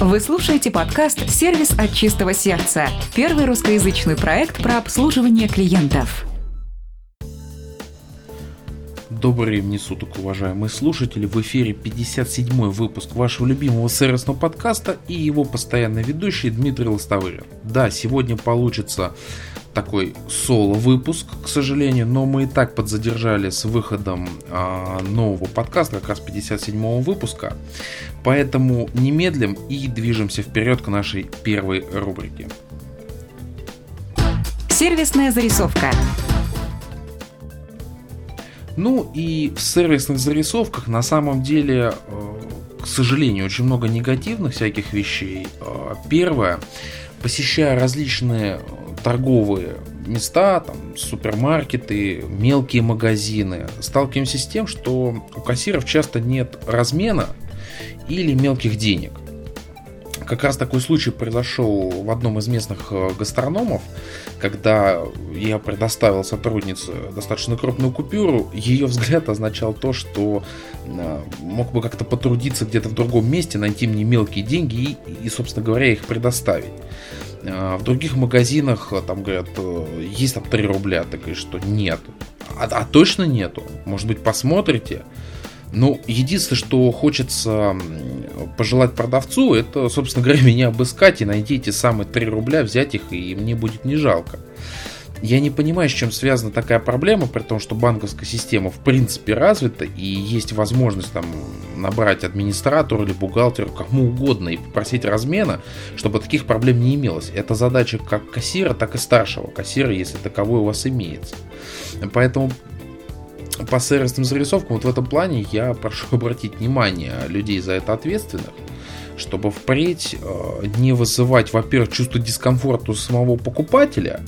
Вы слушаете подкаст «Сервис от чистого сердца» – первый русскоязычный проект про обслуживание клиентов. Добрый времени суток, уважаемые слушатели. В эфире 57-й выпуск вашего любимого сервисного подкаста и его постоянный ведущий Дмитрий Лостовырин. Да, сегодня получится такой соло-выпуск, к сожалению, но мы и так подзадержали с выходом а, нового подкаста, как раз 57-го выпуска. Поэтому немедлим и движемся вперед к нашей первой рубрике. Сервисная зарисовка. Ну и в сервисных зарисовках на самом деле, э, к сожалению, очень много негативных всяких вещей. Э, первое, посещая различные торговые места, там, супермаркеты, мелкие магазины, сталкиваемся с тем, что у кассиров часто нет размена или мелких денег – как раз такой случай произошел в одном из местных э, гастрономов, когда я предоставил сотруднице достаточно крупную купюру, ее взгляд означал то, что э, мог бы как-то потрудиться где-то в другом месте, найти мне мелкие деньги и, и собственно говоря, их предоставить. Э, в других магазинах там говорят, есть там 3 рубля, ты говоришь, что нет. А, а точно нету? Может быть, посмотрите? Ну, единственное, что хочется пожелать продавцу, это, собственно говоря, меня обыскать и найти эти самые 3 рубля, взять их, и мне будет не жалко. Я не понимаю, с чем связана такая проблема, при том, что банковская система в принципе развита, и есть возможность там набрать администратору или бухгалтеру, кому угодно, и попросить размена, чтобы таких проблем не имелось. Это задача как кассира, так и старшего кассира, если таковой у вас имеется. Поэтому по сервисным зарисовкам, вот в этом плане я прошу обратить внимание людей за это ответственных, чтобы впредь э, не вызывать, во-первых, чувство дискомфорта у самого покупателя,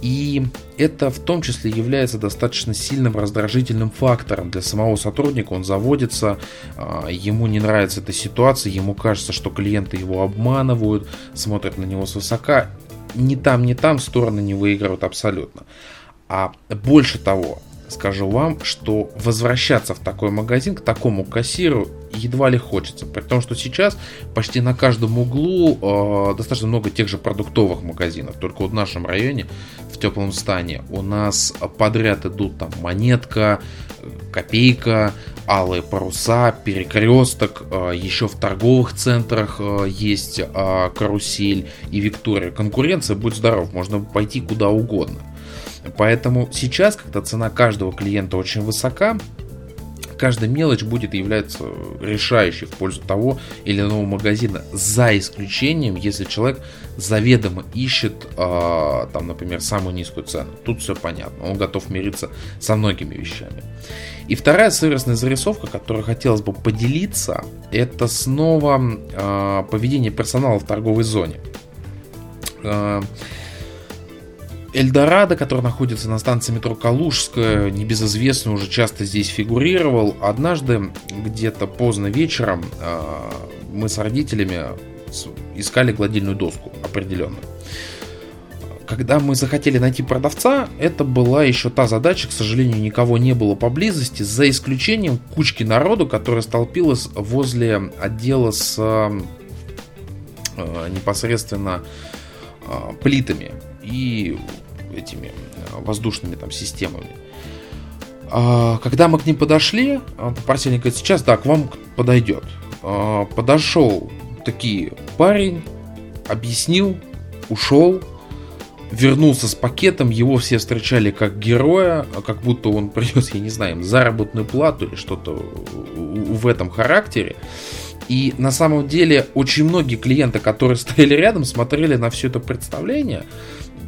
и это в том числе является достаточно сильным раздражительным фактором для самого сотрудника. Он заводится, э, ему не нравится эта ситуация, ему кажется, что клиенты его обманывают, смотрят на него свысока. Ни там, ни там стороны не выигрывают абсолютно. А больше того, скажу вам, что возвращаться в такой магазин, к такому кассиру едва ли хочется. При том, что сейчас почти на каждом углу э, достаточно много тех же продуктовых магазинов. Только вот в нашем районе, в теплом стане, у нас подряд идут там монетка, копейка, алые паруса, перекресток, э, еще в торговых центрах э, есть э, карусель и Виктория. Конкуренция, будь здоров, можно пойти куда угодно. Поэтому сейчас, когда цена каждого клиента очень высока, каждая мелочь будет являться решающей в пользу того или иного магазина, за исключением, если человек заведомо ищет, э, там, например, самую низкую цену. Тут все понятно, он готов мириться со многими вещами. И вторая сервисная зарисовка, которой хотелось бы поделиться, это снова э, поведение персонала в торговой зоне. Э, Эльдорадо, который находится на станции метро Калужская, небезызвестный, уже часто здесь фигурировал. Однажды, где-то поздно вечером, а, мы с родителями искали гладильную доску определенную. Когда мы захотели найти продавца, это была еще та задача, к сожалению, никого не было поблизости, за исключением кучки народу, которая столпилась возле отдела с а, непосредственно а, плитами и этими э, воздушными там системами. А, когда мы к ним подошли, а, попросили, говорит, сейчас, да, к вам подойдет. А, подошел такие парень, объяснил, ушел, вернулся с пакетом, его все встречали как героя, как будто он принес, я не знаю, заработную плату или что-то в этом характере. И на самом деле очень многие клиенты, которые стояли рядом, смотрели на все это представление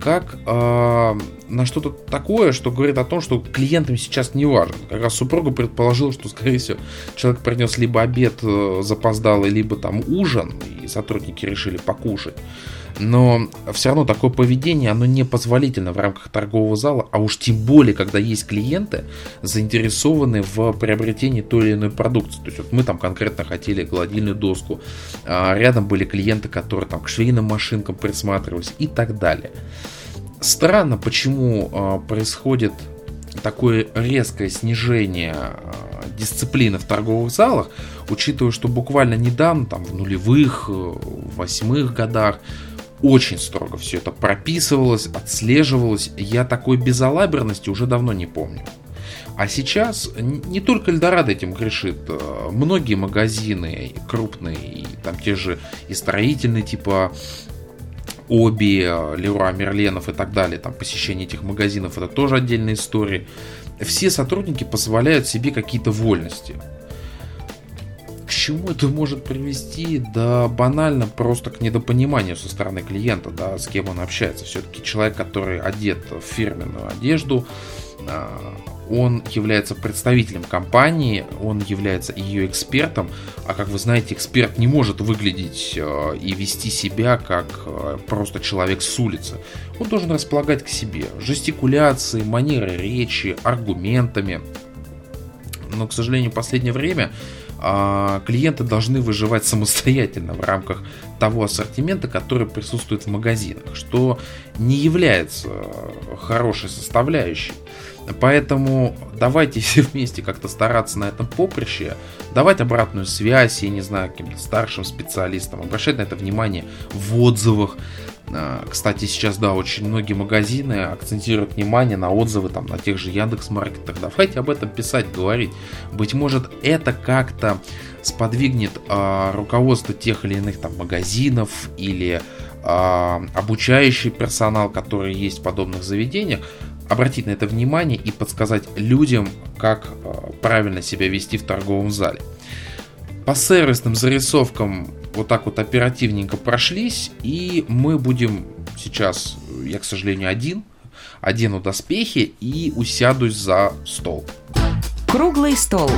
как э, на что-то такое, что говорит о том, что клиентам сейчас не важно. Как раз супруга предположила, что, скорее всего, человек принес либо обед э, запоздалый, либо там ужин, и сотрудники решили покушать. Но все равно такое поведение, оно не позволительно в рамках торгового зала, а уж тем более, когда есть клиенты, заинтересованы в приобретении той или иной продукции. То есть вот мы там конкретно хотели гладильную доску, а рядом были клиенты, которые там к швейным машинкам присматривались и так далее. Странно, почему э, происходит такое резкое снижение э, дисциплины в торговых залах, учитывая, что буквально недавно, там в нулевых, э, восьмых годах, очень строго все это прописывалось, отслеживалось. Я такой безалаберности уже давно не помню. А сейчас не только Эльдорадо этим грешит. Э, многие магазины крупные, там те же и строительные, типа Оби, Леруа Мерленов и так далее, там посещение этих магазинов, это тоже отдельная история. Все сотрудники позволяют себе какие-то вольности. Чему это может привести? Да банально просто к недопониманию со стороны клиента, да, с кем он общается. Все-таки человек, который одет в фирменную одежду, а, он является представителем компании, он является ее экспертом, а как вы знаете, эксперт не может выглядеть э, и вести себя как э, просто человек с улицы. Он должен располагать к себе жестикуляцией, манерой речи, аргументами. Но, к сожалению, в последнее время клиенты должны выживать самостоятельно в рамках того ассортимента, который присутствует в магазинах, что не является хорошей составляющей. Поэтому давайте все вместе как-то стараться на этом поприще, давать обратную связь, я не знаю, каким-то старшим специалистам, обращать на это внимание в отзывах. А, кстати, сейчас, да, очень многие магазины акцентируют внимание на отзывы там на тех же Яндекс Маркетах. Давайте об этом писать, говорить. Быть может, это как-то сподвигнет э, руководство тех или иных там магазинов или э, обучающий персонал, который есть в подобных заведениях, обратить на это внимание и подсказать людям, как э, правильно себя вести в торговом зале. По сервисным зарисовкам вот так вот оперативненько прошлись, и мы будем сейчас, я, к сожалению, один, одену доспехи и усядусь за стол. Круглый стол.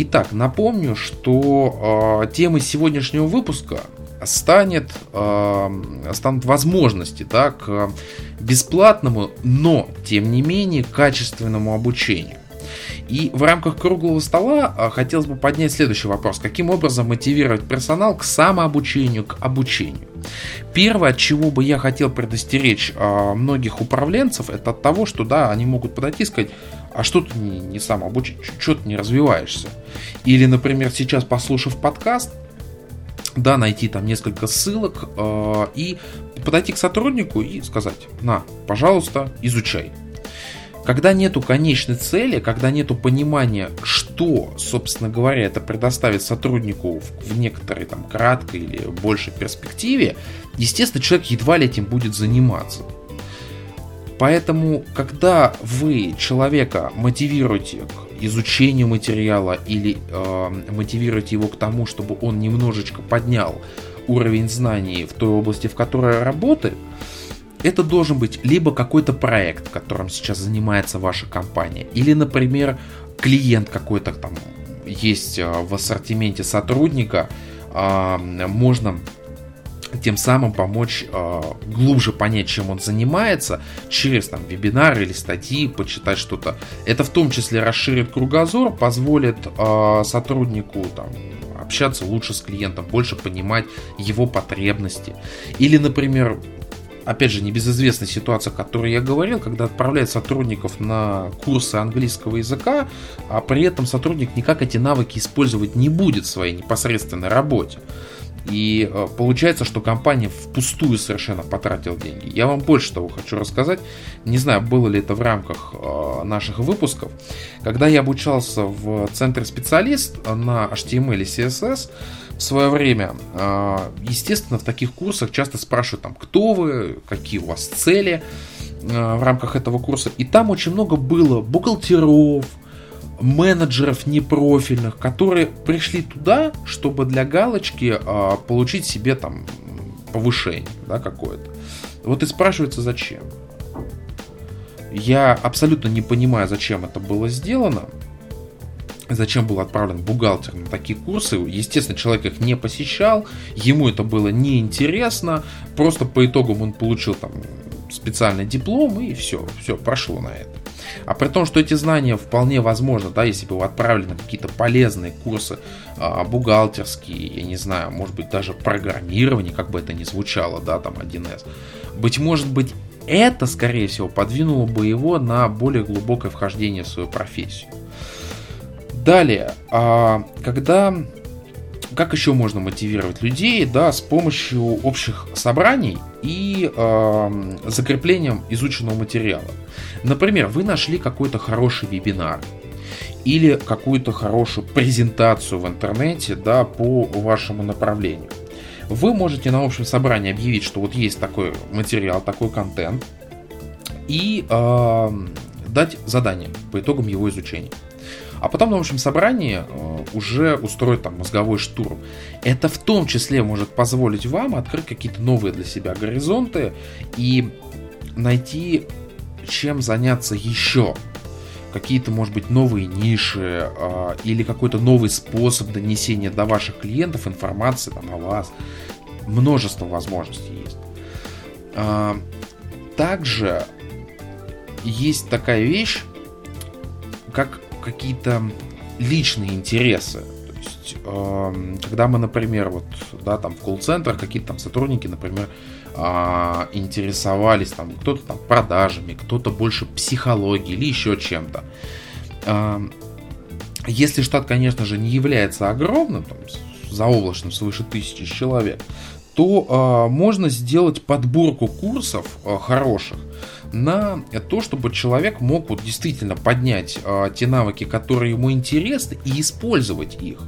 Итак, напомню, что э, темой сегодняшнего выпуска станет, э, станут возможности да, к бесплатному, но тем не менее качественному обучению. И в рамках круглого стола э, хотелось бы поднять следующий вопрос. Каким образом мотивировать персонал к самообучению, к обучению? Первое, от чего бы я хотел предостеречь э, многих управленцев, это от того, что да, они могут подойти и сказать, а что ты не, не самообучен, что ты не развиваешься? Или, например, сейчас послушав подкаст, да, найти там несколько ссылок э, и подойти к сотруднику и сказать, на, пожалуйста, изучай. Когда нету конечной цели, когда нету понимания, что, собственно говоря, это предоставит сотруднику в, в некоторой там краткой или большей перспективе, естественно, человек едва ли этим будет заниматься. Поэтому, когда вы человека мотивируете к изучению материала или э, мотивировать его к тому, чтобы он немножечко поднял уровень знаний в той области, в которой работает, это должен быть либо какой-то проект, которым сейчас занимается ваша компания, или, например, клиент какой-то там есть э, в ассортименте сотрудника, можно тем самым помочь э, глубже понять, чем он занимается, через там вебинары или статьи, почитать что-то. Это в том числе расширит кругозор, позволит э, сотруднику там, общаться лучше с клиентом, больше понимать его потребности. Или, например, опять же, небезызвестная ситуация, о которой я говорил, когда отправляют сотрудников на курсы английского языка, а при этом сотрудник никак эти навыки использовать не будет в своей непосредственной работе. И э, получается, что компания впустую совершенно потратила деньги. Я вам больше того хочу рассказать. Не знаю, было ли это в рамках э, наших выпусков. Когда я обучался в центре специалист на HTML и CSS, в свое время, э, естественно, в таких курсах часто спрашивают, там, кто вы, какие у вас цели в рамках этого курса. И там очень много было бухгалтеров, менеджеров непрофильных, которые пришли туда, чтобы для галочки а, получить себе там повышение, да, какое-то. Вот и спрашивается, зачем. Я абсолютно не понимаю, зачем это было сделано, зачем был отправлен бухгалтер на такие курсы. Естественно, человек их не посещал, ему это было неинтересно, просто по итогам он получил там специальный диплом и все, все, прошло на это. А при том, что эти знания вполне возможно, да, если бы вы отправили на какие-то полезные курсы а, бухгалтерские, я не знаю, может быть даже программирование, как бы это ни звучало, да, там 1С, быть может быть это, скорее всего, подвинуло бы его на более глубокое вхождение в свою профессию. Далее, а, когда как еще можно мотивировать людей, да, с помощью общих собраний и э, закреплением изученного материала. Например, вы нашли какой-то хороший вебинар или какую-то хорошую презентацию в интернете, да, по вашему направлению. Вы можете на общем собрании объявить, что вот есть такой материал, такой контент, и э, дать задание по итогам его изучения а потом на общем собрании э, уже устроить там мозговой штурм. Это в том числе может позволить вам открыть какие-то новые для себя горизонты и найти чем заняться еще. Какие-то, может быть, новые ниши э, или какой-то новый способ донесения до ваших клиентов информации там, о вас. Множество возможностей есть. Э, также есть такая вещь, как какие-то личные интересы. То есть, э, когда мы, например, вот, да, там в колл-центрах какие-то там сотрудники, например, э, интересовались там кто-то там продажами, кто-то больше психологией или еще чем-то. Э, если штат, конечно же, не является огромным, там, заоблачным, свыше тысячи человек, то э, можно сделать подборку курсов э, хороших на то, чтобы человек мог вот действительно поднять э, те навыки, которые ему интересны, и использовать их.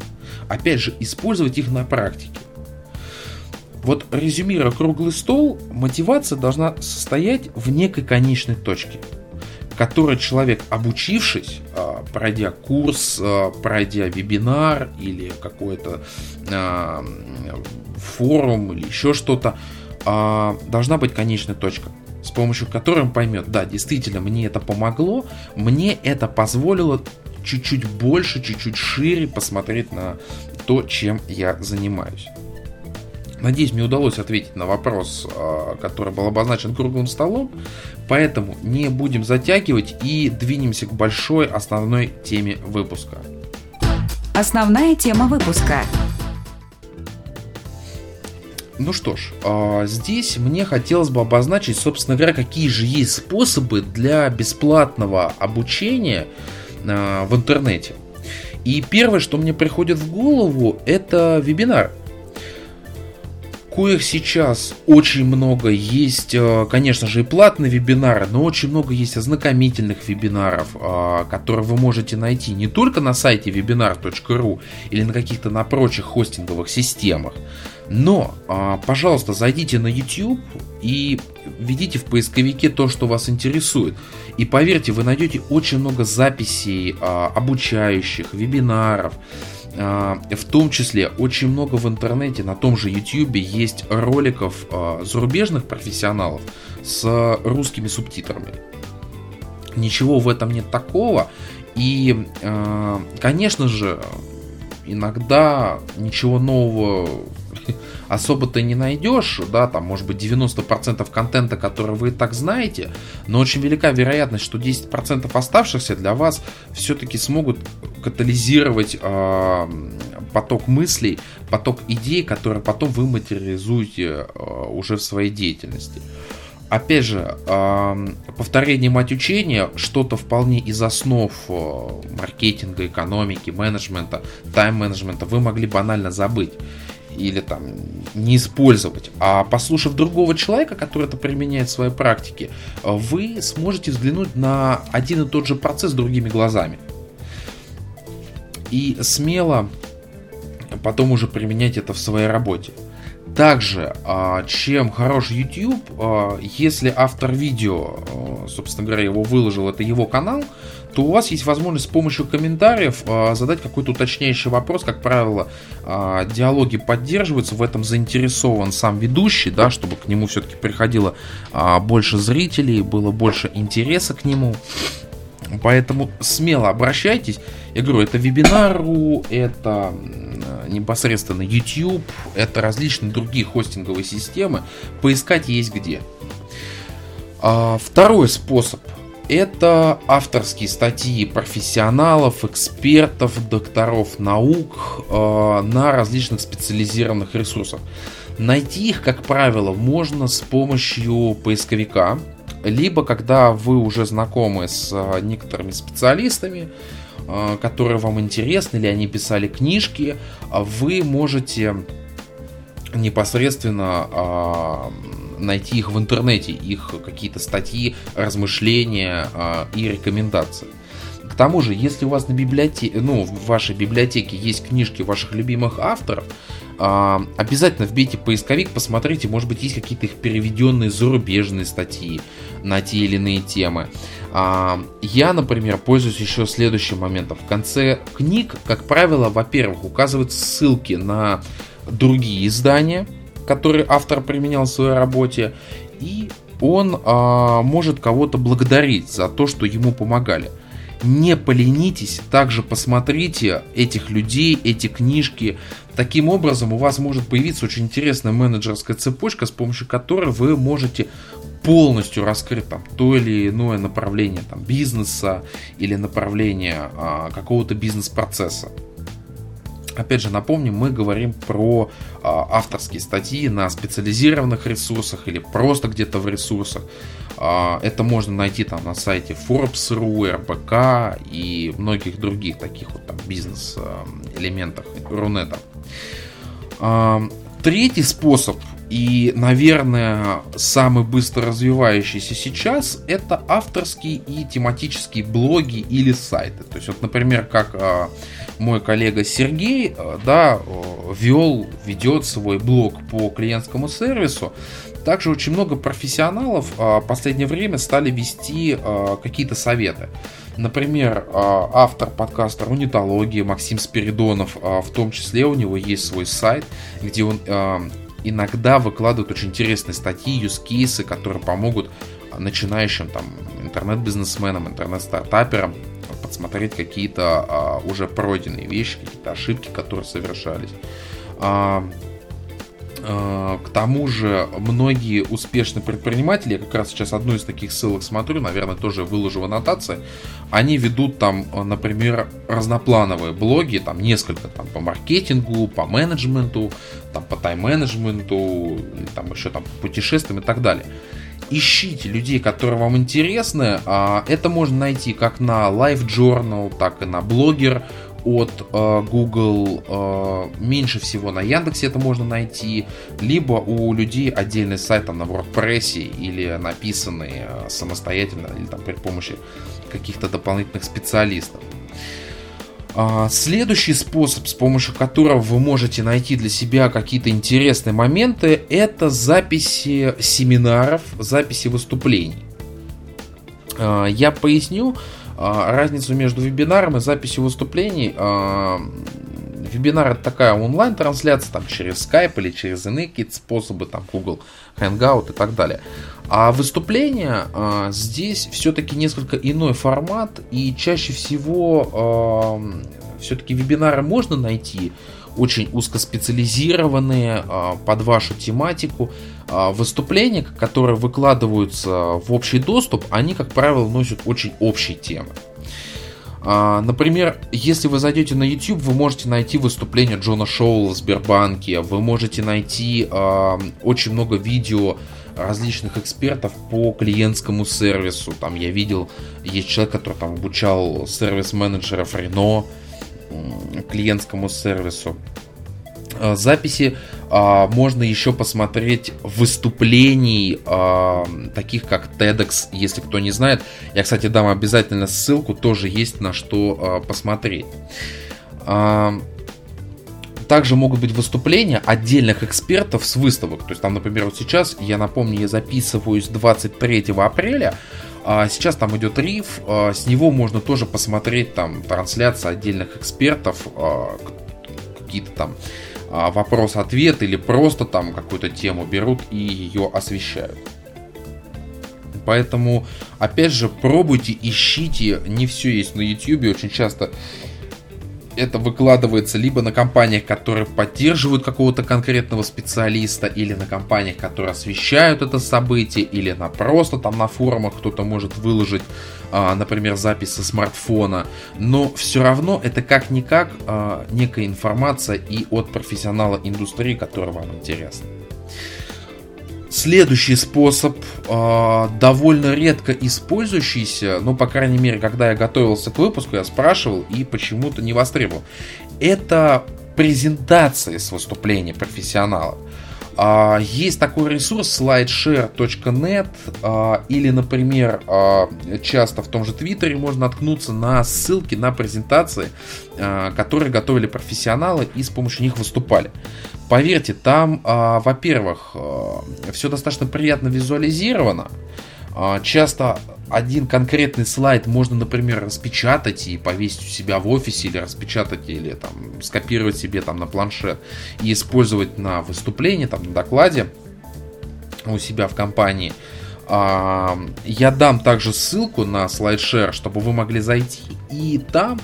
Опять же, использовать их на практике. Вот резюмируя круглый стол, мотивация должна состоять в некой конечной точке, которой человек, обучившись, пройдя курс, пройдя вебинар или какой-то форум или еще что-то, а, должна быть конечная точка, с помощью которой он поймет, да, действительно, мне это помогло, мне это позволило чуть-чуть больше, чуть-чуть шире посмотреть на то, чем я занимаюсь. Надеюсь, мне удалось ответить на вопрос, а, который был обозначен круглым столом. Поэтому не будем затягивать и двинемся к большой основной теме выпуска. Основная тема выпуска. Ну что ж, а, здесь мне хотелось бы обозначить, собственно говоря, какие же есть способы для бесплатного обучения а, в интернете. И первое, что мне приходит в голову, это вебинар. Коих сейчас очень много есть, а, конечно же, и платные вебинары, но очень много есть ознакомительных вебинаров, которые вы можете найти не только на сайте webinar.ru или на каких-то на прочих хостинговых системах, но, а, пожалуйста, зайдите на YouTube и введите в поисковике то, что вас интересует. И поверьте, вы найдете очень много записей а, обучающих, вебинаров. А, в том числе очень много в интернете, на том же YouTube есть роликов зарубежных профессионалов с русскими субтитрами. Ничего в этом нет такого. И, конечно же, иногда ничего нового особо-то не найдешь, да, там может быть 90% контента, который вы и так знаете, но очень велика вероятность, что 10% оставшихся для вас все-таки смогут катализировать э, поток мыслей, поток идей, которые потом вы материализуете э, уже в своей деятельности. Опять же, э, повторение мать учения, что-то вполне из основ маркетинга, экономики, менеджмента, тайм-менеджмента вы могли банально забыть или там не использовать. А послушав другого человека, который это применяет в своей практике, вы сможете взглянуть на один и тот же процесс другими глазами. И смело потом уже применять это в своей работе. Также, а, чем хорош YouTube, а, если автор видео, а, собственно говоря, его выложил, это его канал, то у вас есть возможность с помощью комментариев задать какой-то уточняющий вопрос. Как правило, диалоги поддерживаются, в этом заинтересован сам ведущий, да, чтобы к нему все-таки приходило больше зрителей, было больше интереса к нему. Поэтому смело обращайтесь. Я говорю, это вебинару, это непосредственно YouTube, это различные другие хостинговые системы. Поискать есть где. А, второй способ это авторские статьи профессионалов, экспертов, докторов наук э, на различных специализированных ресурсах. Найти их, как правило, можно с помощью поисковика либо когда вы уже знакомы с а, некоторыми специалистами, а, которые вам интересны, или они писали книжки, вы можете непосредственно найти их в интернете, их какие-то статьи, размышления и рекомендации. Тому же, если у вас на библиотеке, ну, в вашей библиотеке есть книжки ваших любимых авторов, а, обязательно вбейте поисковик, посмотрите, может быть, есть какие-то их переведенные зарубежные статьи на те или иные темы. А, я, например, пользуюсь еще следующим моментом. В конце книг, как правило, во-первых, указываются ссылки на другие издания, которые автор применял в своей работе, и он а, может кого-то благодарить за то, что ему помогали не поленитесь, также посмотрите этих людей, эти книжки. Таким образом, у вас может появиться очень интересная менеджерская цепочка, с помощью которой вы можете полностью раскрыть там то или иное направление там, бизнеса или направление а, какого-то бизнес-процесса. Опять же, напомним, мы говорим про а, авторские статьи на специализированных ресурсах или просто где-то в ресурсах. А, это можно найти там на сайте Forbes.ru, RBK и многих других таких вот там бизнес-элементах Рунета. А, третий способ и, наверное, самый быстро развивающийся сейчас это авторские и тематические блоги или сайты. То есть, вот, например, как а, мой коллега Сергей, да, вел, ведет свой блог по клиентскому сервису, также очень много профессионалов в последнее время стали вести а, какие-то советы. Например, автор подкаста «Рунитология» Максим Спиридонов, в том числе у него есть свой сайт, где он иногда выкладывает очень интересные статьи, юзкейсы, которые помогут начинающим там интернет-бизнесменам, интернет-стартаперам подсмотреть какие-то уже пройденные вещи, какие-то ошибки, которые совершались. Э, к тому же многие успешные предприниматели, я как раз сейчас одну из таких ссылок смотрю, наверное, тоже выложу в аннотации, они ведут там, э, например, разноплановые блоги, там несколько там по маркетингу, по менеджменту, там по тайм-менеджменту, там еще там по путешествиям и так далее. Ищите людей, которые вам интересны. А, это можно найти как на Live Journal, так и на Blogger от э, Google, э, меньше всего на Яндексе это можно найти, либо у людей отдельный сайт там, на WordPress или написанный э, самостоятельно, или там при помощи каких-то дополнительных специалистов. А, следующий способ, с помощью которого вы можете найти для себя какие-то интересные моменты, это записи семинаров, записи выступлений. А, я поясню, разницу между вебинаром и записью выступлений. А, вебинар это такая онлайн-трансляция там через Skype или через иные какие-то способы, там Google Hangout и так далее. А выступление а, здесь все-таки несколько иной формат и чаще всего все-таки вебинары можно найти очень узкоспециализированные под вашу тематику. А, выступления, которые выкладываются в общий доступ, они, как правило, носят очень общие темы. А, например, если вы зайдете на YouTube, вы можете найти выступление Джона Шоула в Сбербанке, вы можете найти э, очень много видео различных экспертов по клиентскому сервису. Там я видел, есть человек, который там обучал сервис-менеджеров Рено клиентскому сервису. Записи а, можно еще посмотреть выступлений а, таких как TEDx, если кто не знает. Я, кстати, дам обязательно ссылку, тоже есть на что а, посмотреть. Также могут быть выступления отдельных экспертов с выставок. То есть там, например, вот сейчас, я напомню, я записываюсь 23 апреля, а сейчас там идет риф, с него можно тоже посмотреть там трансляции отдельных экспертов, какие-то там а, вопрос-ответ или просто там какую-то тему берут и ее освещают. Поэтому, опять же, пробуйте, ищите, не все есть на YouTube, очень часто это выкладывается либо на компаниях, которые поддерживают какого-то конкретного специалиста, или на компаниях, которые освещают это событие, или на просто там на форумах кто-то может выложить, а, например, запись со смартфона. Но все равно это как-никак а, некая информация и от профессионала индустрии, которая вам интересна. Следующий способ, э, довольно редко использующийся, ну, по крайней мере, когда я готовился к выпуску, я спрашивал и почему-то не востребовал. Это презентации с выступления профессионала. А, есть такой ресурс slideshare.net а, или, например, а, часто в том же Твиттере можно наткнуться на ссылки на презентации, которые готовили профессионалы и с помощью них выступали. Поверьте, там, во-первых, все достаточно приятно визуализировано. Часто один конкретный слайд можно, например, распечатать и повесить у себя в офисе, или распечатать, или там скопировать себе там на планшет и использовать на выступлении, там на докладе у себя в компании. А, я дам также ссылку на SlideShare, чтобы вы могли зайти, и там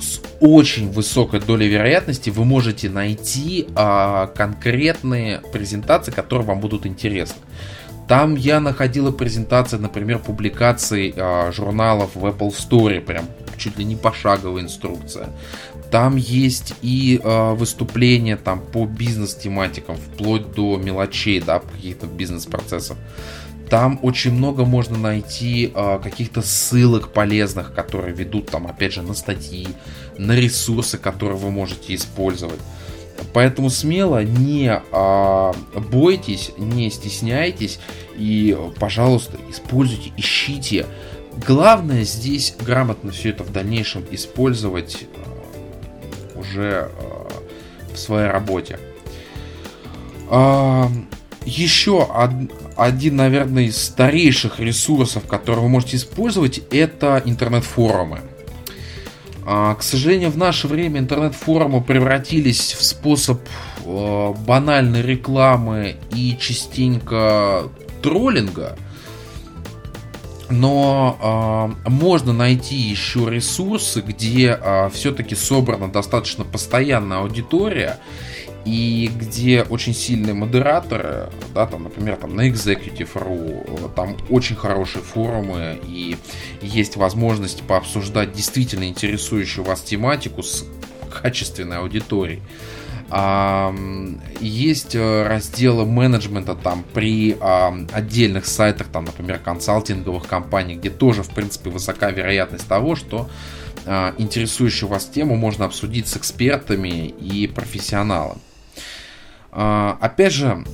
с очень высокой долей вероятности вы можете найти а, конкретные презентации, которые вам будут интересны. Там я находила презентации, например, публикаций э, журналов в Apple Store, прям чуть ли не пошаговая инструкция. Там есть и э, выступления там по бизнес-тематикам, вплоть до мелочей, да, каких-то бизнес-процессов. Там очень много можно найти э, каких-то ссылок полезных, которые ведут там, опять же, на статьи, на ресурсы, которые вы можете использовать. Поэтому смело не а, бойтесь, не стесняйтесь и, пожалуйста, используйте, ищите. Главное здесь грамотно все это в дальнейшем использовать а, уже а, в своей работе. А, еще од, один, наверное, из старейших ресурсов, которые вы можете использовать, это интернет-форумы. А, к сожалению, в наше время интернет-форумы превратились в способ э, банальной рекламы и частенько троллинга. Но э, можно найти еще ресурсы, где э, все-таки собрана достаточно постоянная аудитория и где очень сильные модераторы, да, там, например, там на Executive.ru, там очень хорошие форумы и есть возможность пообсуждать действительно интересующую вас тематику с качественной аудиторией. А, есть э, разделы менеджмента там при а, отдельных сайтах, там, например, консалтинговых компаний, где тоже, в принципе, высока вероятность того, что а, интересующую вас тему можно обсудить с экспертами и профессионалами. А, опять же,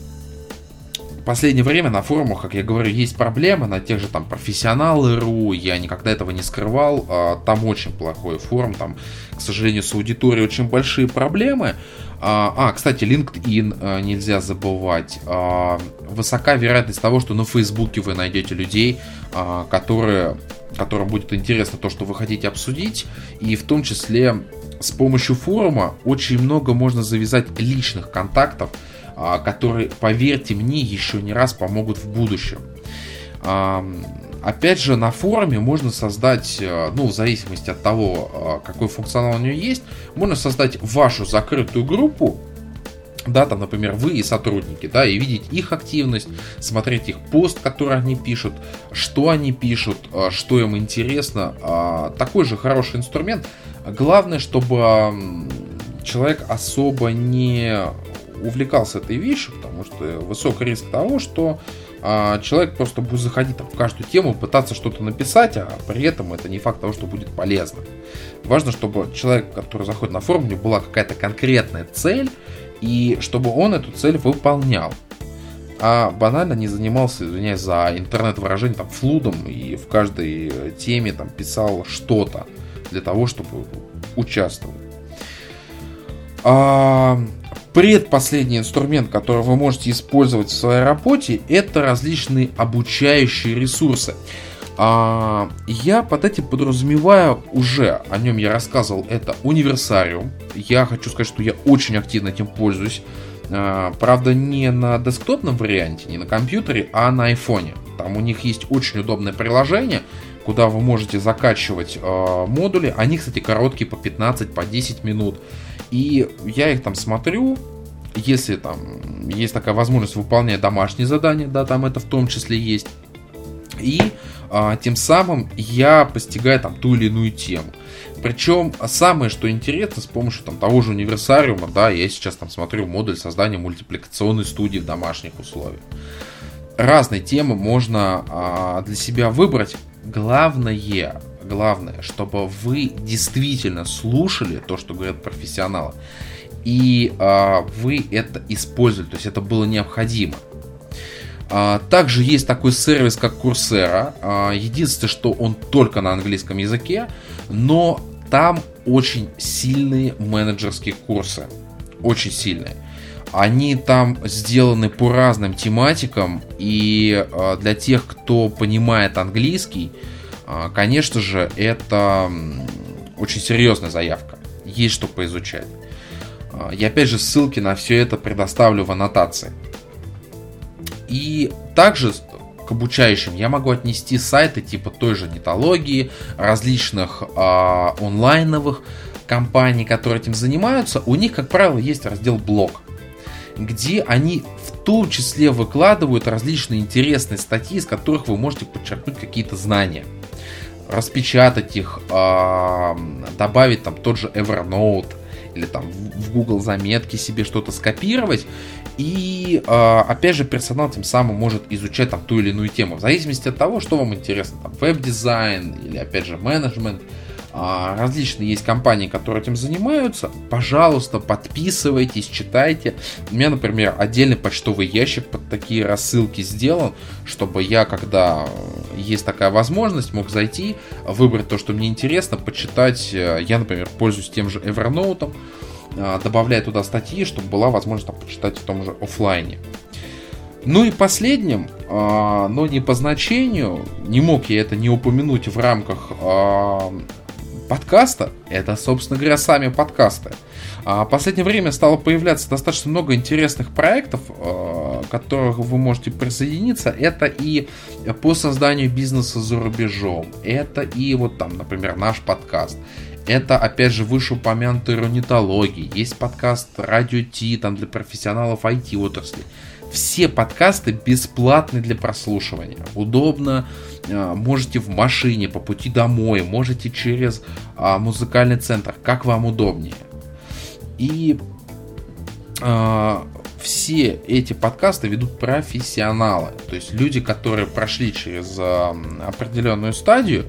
в последнее время на форумах, как я говорю, есть проблемы, на тех же там профессионалы.ру, я никогда этого не скрывал, а, там очень плохой форум, там, к сожалению, с аудиторией очень большие проблемы. А, а кстати, LinkedIn нельзя забывать. Высока вероятность того, что на Фейсбуке вы найдете людей, которые, которым будет интересно то, что вы хотите обсудить, и в том числе с помощью форума очень много можно завязать личных контактов, а, которые, поверьте мне, еще не раз помогут в будущем. Опять же, на форуме можно создать, э, ну, в зависимости от того, э, какой функционал у нее есть, можно создать вашу закрытую группу, да, там, например, вы и сотрудники, да, и видеть их активность, смотреть их пост, который они пишут, что они пишут, э, что им интересно. А, такой же хороший инструмент Главное, чтобы человек особо не увлекался этой вещью, потому что высокий риск того, что а, человек просто будет заходить там, в каждую тему, пытаться что-то написать, а при этом это не факт того, что будет полезно. Важно, чтобы человек, который заходит на форум, у него была какая-то конкретная цель, и чтобы он эту цель выполнял. А банально не занимался, извиняюсь за интернет-выражение, там, флудом и в каждой теме там писал что-то для того, чтобы участвовать. А, предпоследний инструмент, который вы можете использовать в своей работе, это различные обучающие ресурсы. А, я под этим подразумеваю уже, о нем я рассказывал, это универсариум. Я хочу сказать, что я очень активно этим пользуюсь. А, правда, не на десктопном варианте, не на компьютере, а на айфоне. Там у них есть очень удобное приложение, куда вы можете закачивать э, модули. Они, кстати, короткие по 15, по 10 минут. И я их там смотрю, если там есть такая возможность выполнять домашние задания, да, там это в том числе есть. И а, тем самым я постигаю там ту или иную тему. Причем самое, что интересно, с помощью там того же универсариума, да, я сейчас там смотрю модуль создания мультипликационной студии в домашних условиях. разные темы можно а, для себя выбрать. Главное, главное, чтобы вы действительно слушали то, что говорят профессионалы, и а, вы это использовали, то есть это было необходимо. А, также есть такой сервис, как Coursera. А, единственное, что он только на английском языке, но там очень сильные менеджерские курсы. Очень сильные. Они там сделаны по разным тематикам, и а, для тех, кто понимает английский, конечно же, это очень серьезная заявка. Есть что поизучать. Я опять же ссылки на все это предоставлю в аннотации. И также к обучающим я могу отнести сайты типа той же нетологии, различных э, онлайновых компаний, которые этим занимаются. У них, как правило, есть раздел блог, где они в том числе выкладывают различные интересные статьи, из которых вы можете подчеркнуть какие-то знания распечатать их, э, добавить там тот же Evernote или там в Google заметки себе что-то скопировать и, э, опять же, персонал тем самым может изучать там ту или иную тему. В зависимости от того, что вам интересно. Там веб-дизайн или, опять же, менеджмент. А, различные есть компании, которые этим занимаются. Пожалуйста, подписывайтесь, читайте. У меня, например, отдельный почтовый ящик под такие рассылки сделан, чтобы я, когда есть такая возможность, мог зайти, выбрать то, что мне интересно, почитать. Я, например, пользуюсь тем же Evernote, а, добавляя туда статьи, чтобы была возможность там, почитать в том же офлайне. Ну и последним, а, но не по значению, не мог я это не упомянуть в рамках подкаста, это, собственно говоря, сами подкасты. В последнее время стало появляться достаточно много интересных проектов, к которых вы можете присоединиться. Это и по созданию бизнеса за рубежом, это и вот там, например, наш подкаст, это, опять же, вышеупомянутые ронитологии. Есть подкаст Радио Ти, там для профессионалов IT отрасли. Все подкасты бесплатны для прослушивания. Удобно. А, можете в машине, по пути домой, можете через а, музыкальный центр, как вам удобнее. И а, все эти подкасты ведут профессионалы. То есть люди, которые прошли через определенную стадию,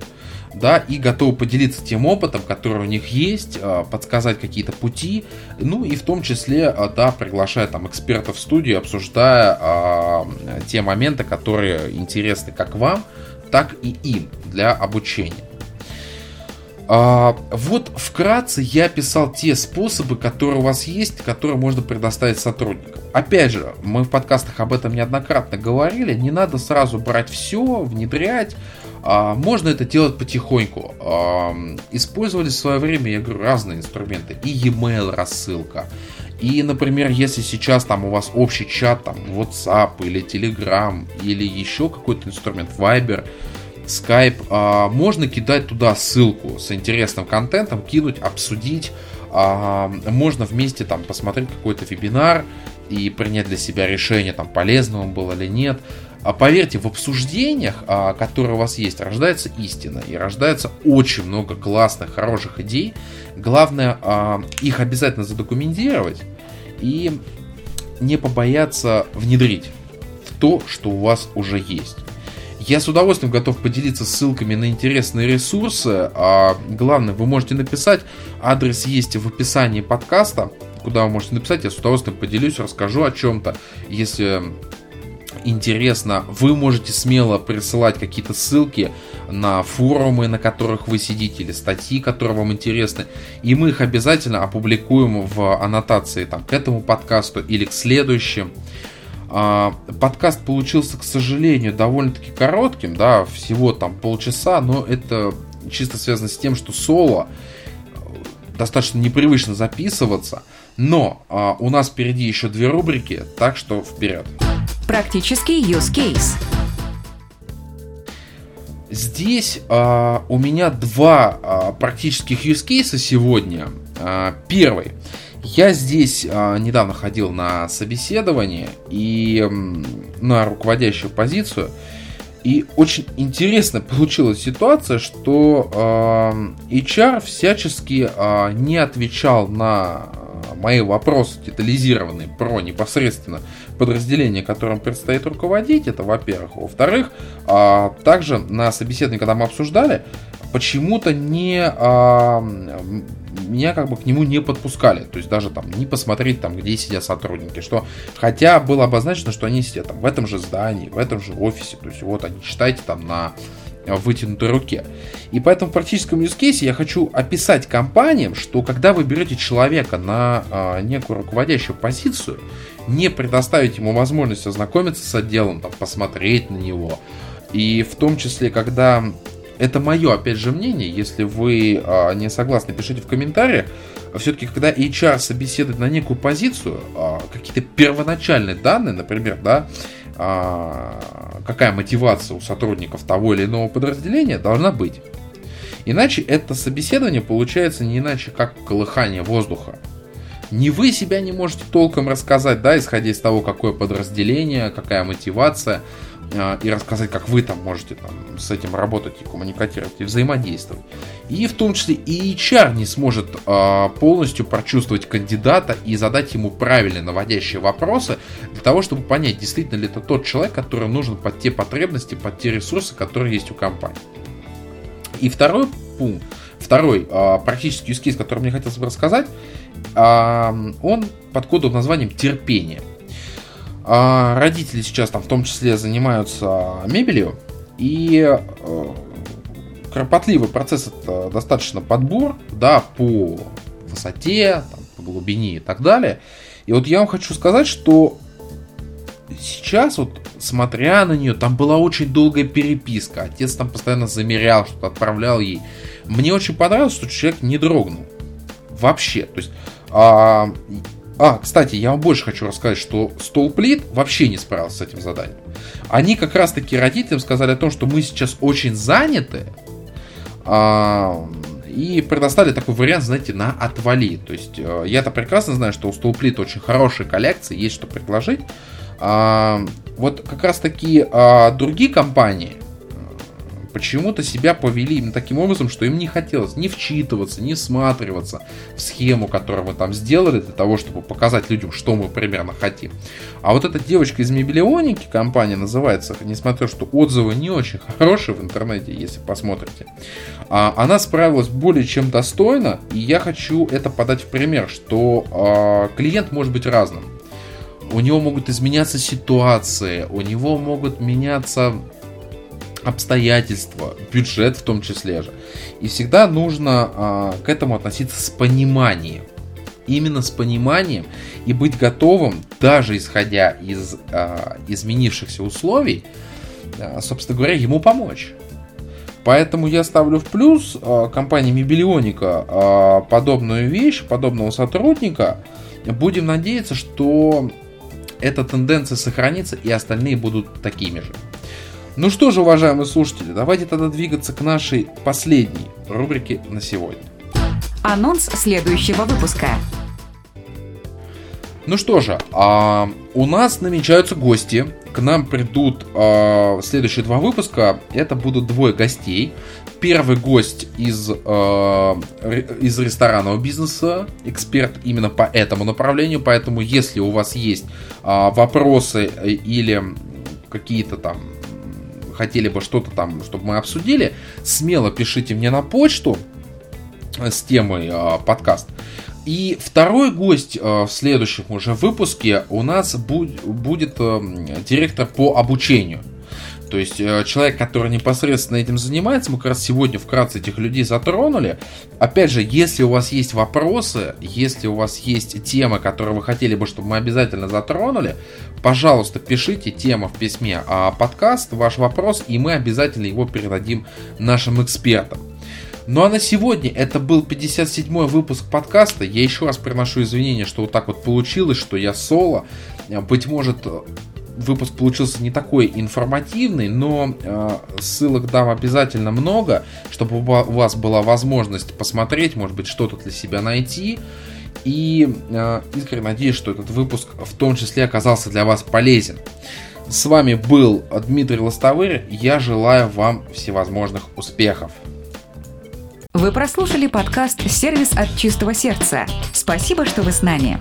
да, и готовы поделиться тем опытом, который у них есть, а, подсказать какие-то пути, ну и в том числе, а, да, приглашая там экспертов в студию, обсуждая а, те моменты, которые интересны как вам, так и им для обучения. А, вот вкратце я писал те способы, которые у вас есть, которые можно предоставить сотрудникам. Опять же, мы в подкастах об этом неоднократно говорили, не надо сразу брать все, внедрять, можно это делать потихоньку. А, использовали в свое время, я говорю, разные инструменты. И e-mail рассылка. И, например, если сейчас там у вас общий чат, там WhatsApp или Telegram или еще какой-то инструмент, Viber, Skype, а, можно кидать туда ссылку с интересным контентом, кинуть, обсудить. Можно вместе там посмотреть какой-то вебинар и принять для себя решение, там полезно он был или нет. А поверьте, в обсуждениях, а, которые у вас есть, рождается истина. И рождается очень много классных, хороших идей. Главное, а, их обязательно задокументировать и не побояться внедрить в то, что у вас уже есть. Я с удовольствием готов поделиться ссылками на интересные ресурсы. А главное, вы можете написать. Адрес есть в описании подкаста, куда вы можете написать. Я с удовольствием поделюсь, расскажу о чем-то. Если интересно, вы можете смело присылать какие-то ссылки на форумы, на которых вы сидите, или статьи, которые вам интересны, и мы их обязательно опубликуем в аннотации там, к этому подкасту или к следующим. А, подкаст получился, к сожалению, довольно-таки коротким, да, всего там полчаса, но это чисто связано с тем, что соло достаточно непривычно записываться, но а, у нас впереди еще две рубрики, так что вперед. Практический use case. Здесь а, у меня два а, практических use cases сегодня. А, первый. Я здесь а, недавно ходил на собеседование и на руководящую позицию. И очень интересно получилась ситуация, что э, HR всячески э, не отвечал на мои вопросы детализированные про непосредственно подразделение, которым предстоит руководить, это во-первых. Во-вторых, а, также на собеседовании, когда мы обсуждали, почему-то не а, меня как бы к нему не подпускали. То есть даже там не посмотреть там, где сидят сотрудники. Что, хотя было обозначено, что они сидят там в этом же здании, в этом же офисе. То есть вот они, читайте там на вытянутой руке. И поэтому в практическом use я хочу описать компаниям, что когда вы берете человека на а, некую руководящую позицию, не предоставить ему возможность ознакомиться с отделом, там, посмотреть на него. И в том числе, когда это мое, опять же, мнение. Если вы а, не согласны, пишите в комментариях. Все-таки, когда HR собеседует на некую позицию, а, какие-то первоначальные данные, например, да, а, какая мотивация у сотрудников того или иного подразделения должна быть. Иначе это собеседование получается не иначе, как колыхание воздуха. Не вы себя не можете толком рассказать, да, исходя из того, какое подразделение, какая мотивация. А, и рассказать, как вы там можете там, с этим работать и коммуникировать и взаимодействовать. И в том числе и HR не сможет э, полностью прочувствовать кандидата и задать ему правильные наводящие вопросы для того, чтобы понять, действительно ли это тот человек, который нужен под те потребности, под те ресурсы, которые есть у компании. И второй пункт, второй э, практический use который мне хотелось бы рассказать, э, он под кодовым названием терпение. А родители сейчас там в том числе занимаются мебелью, и э, кропотливый процесс это достаточно подбор, да, по высоте, там, по глубине и так далее. И вот я вам хочу сказать, что сейчас вот, смотря на нее, там была очень долгая переписка. Отец там постоянно замерял, что-то отправлял ей. Мне очень понравилось, что человек не дрогнул. Вообще. То есть, а, а, кстати, я вам больше хочу рассказать, что Столплит вообще не справился с этим заданием. Они как раз таки родителям сказали о том, что мы сейчас очень заняты, а, и предоставили такой вариант, знаете, на отвали. То есть э, я-то прекрасно знаю, что у Столплит очень хорошие коллекции, есть что предложить. А, вот как раз таки а, другие компании, почему-то себя повели именно таким образом, что им не хотелось не вчитываться, не всматриваться в схему, которую мы там сделали, для того, чтобы показать людям, что мы примерно хотим. А вот эта девочка из мебелионики, компания называется, несмотря что отзывы не очень хорошие в интернете, если посмотрите, а, она справилась более чем достойно, и я хочу это подать в пример, что а, клиент может быть разным. У него могут изменяться ситуации, у него могут меняться обстоятельства, бюджет в том числе же. И всегда нужно а, к этому относиться с пониманием. Именно с пониманием и быть готовым, даже исходя из а, изменившихся условий, а, собственно говоря, ему помочь. Поэтому я ставлю в плюс а, компании Мебелионика а, подобную вещь, подобного сотрудника. Будем надеяться, что эта тенденция сохранится и остальные будут такими же. Ну что же, уважаемые слушатели, давайте тогда двигаться к нашей последней рубрике на сегодня. Анонс следующего выпуска. Ну что же, а, у нас намечаются гости. К нам придут а, следующие два выпуска. Это будут двое гостей. Первый гость из, а, из ресторанного бизнеса, эксперт именно по этому направлению. Поэтому, если у вас есть а, вопросы или какие-то там хотели бы что-то там, чтобы мы обсудили, смело пишите мне на почту с темой э, подкаст. И второй гость э, в следующем уже выпуске у нас будь, будет э, директор по обучению. То есть э, человек, который непосредственно этим занимается, мы как раз сегодня вкратце этих людей затронули. Опять же, если у вас есть вопросы, если у вас есть темы, которые вы хотели бы, чтобы мы обязательно затронули, пожалуйста, пишите тему в письме, а подкаст, ваш вопрос, и мы обязательно его передадим нашим экспертам. Ну а на сегодня это был 57-й выпуск подкаста. Я еще раз приношу извинения, что вот так вот получилось, что я соло. Быть может, выпуск получился не такой информативный, но э, ссылок дам обязательно много, чтобы у вас была возможность посмотреть, может быть, что-то для себя найти. И э, искренне надеюсь, что этот выпуск в том числе оказался для вас полезен. С вами был Дмитрий Лостовырь. Я желаю вам всевозможных успехов. Вы прослушали подкаст «Сервис от чистого сердца». Спасибо, что вы с нами.